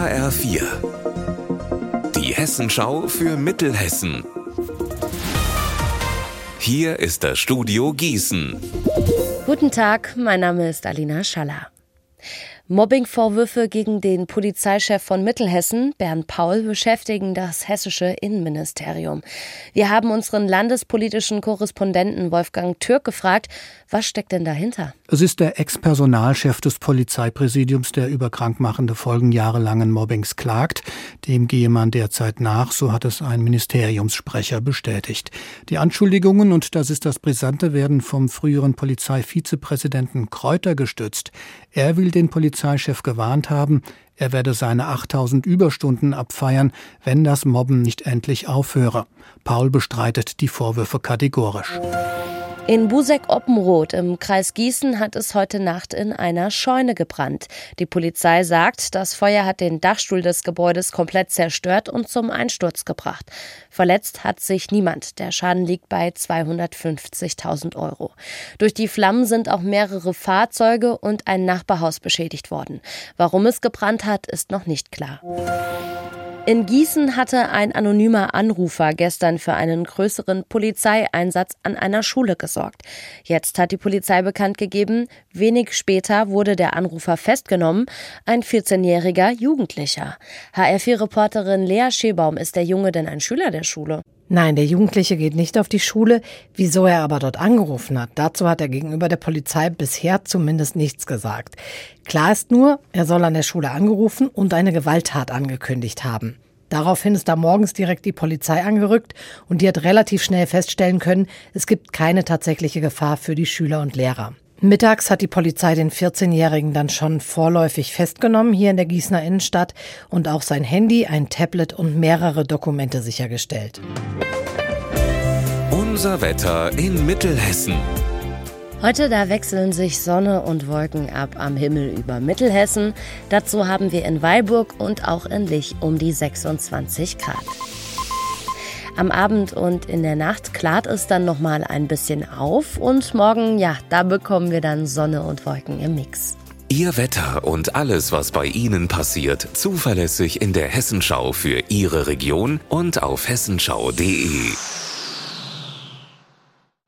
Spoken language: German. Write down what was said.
HR4. Die Hessenschau für Mittelhessen. Hier ist das Studio Gießen. Guten Tag, mein Name ist Alina Schaller. Mobbingvorwürfe gegen den Polizeichef von Mittelhessen, Bernd Paul, beschäftigen das hessische Innenministerium. Wir haben unseren landespolitischen Korrespondenten Wolfgang Türk gefragt, was steckt denn dahinter? Es ist der Ex-Personalchef des Polizeipräsidiums, der über krankmachende Folgen jahrelangen Mobbings klagt. Dem gehe man derzeit nach, so hat es ein Ministeriumssprecher bestätigt. Die Anschuldigungen, und das ist das Brisante, werden vom früheren Polizeivizepräsidenten Kräuter gestützt. Er will den Polizeichef gewarnt haben, er werde seine 8000 Überstunden abfeiern, wenn das Mobben nicht endlich aufhöre. Paul bestreitet die Vorwürfe kategorisch. In Busek-Oppenroth im Kreis Gießen hat es heute Nacht in einer Scheune gebrannt. Die Polizei sagt, das Feuer hat den Dachstuhl des Gebäudes komplett zerstört und zum Einsturz gebracht. Verletzt hat sich niemand. Der Schaden liegt bei 250.000 Euro. Durch die Flammen sind auch mehrere Fahrzeuge und ein Nachbarhaus beschädigt worden. Warum es gebrannt hat, ist noch nicht klar. In Gießen hatte ein anonymer Anrufer gestern für einen größeren Polizeieinsatz an einer Schule gesorgt. Jetzt hat die Polizei bekannt gegeben, wenig später wurde der Anrufer festgenommen, ein 14-jähriger Jugendlicher. HR4-Reporterin Lea Schebaum, ist der Junge denn ein Schüler der Schule? Nein, der Jugendliche geht nicht auf die Schule. Wieso er aber dort angerufen hat, dazu hat er gegenüber der Polizei bisher zumindest nichts gesagt. Klar ist nur, er soll an der Schule angerufen und eine Gewalttat angekündigt haben. Daraufhin ist da morgens direkt die Polizei angerückt und die hat relativ schnell feststellen können, es gibt keine tatsächliche Gefahr für die Schüler und Lehrer. Mittags hat die Polizei den 14-Jährigen dann schon vorläufig festgenommen hier in der Gießener Innenstadt und auch sein Handy, ein Tablet und mehrere Dokumente sichergestellt. Unser Wetter in Mittelhessen. Heute da wechseln sich Sonne und Wolken ab am Himmel über Mittelhessen. Dazu haben wir in Weilburg und auch in Lich um die 26 Grad. Am Abend und in der Nacht klart es dann noch mal ein bisschen auf und morgen, ja, da bekommen wir dann Sonne und Wolken im Mix. Ihr Wetter und alles, was bei Ihnen passiert, zuverlässig in der Hessenschau für Ihre Region und auf hessenschau.de.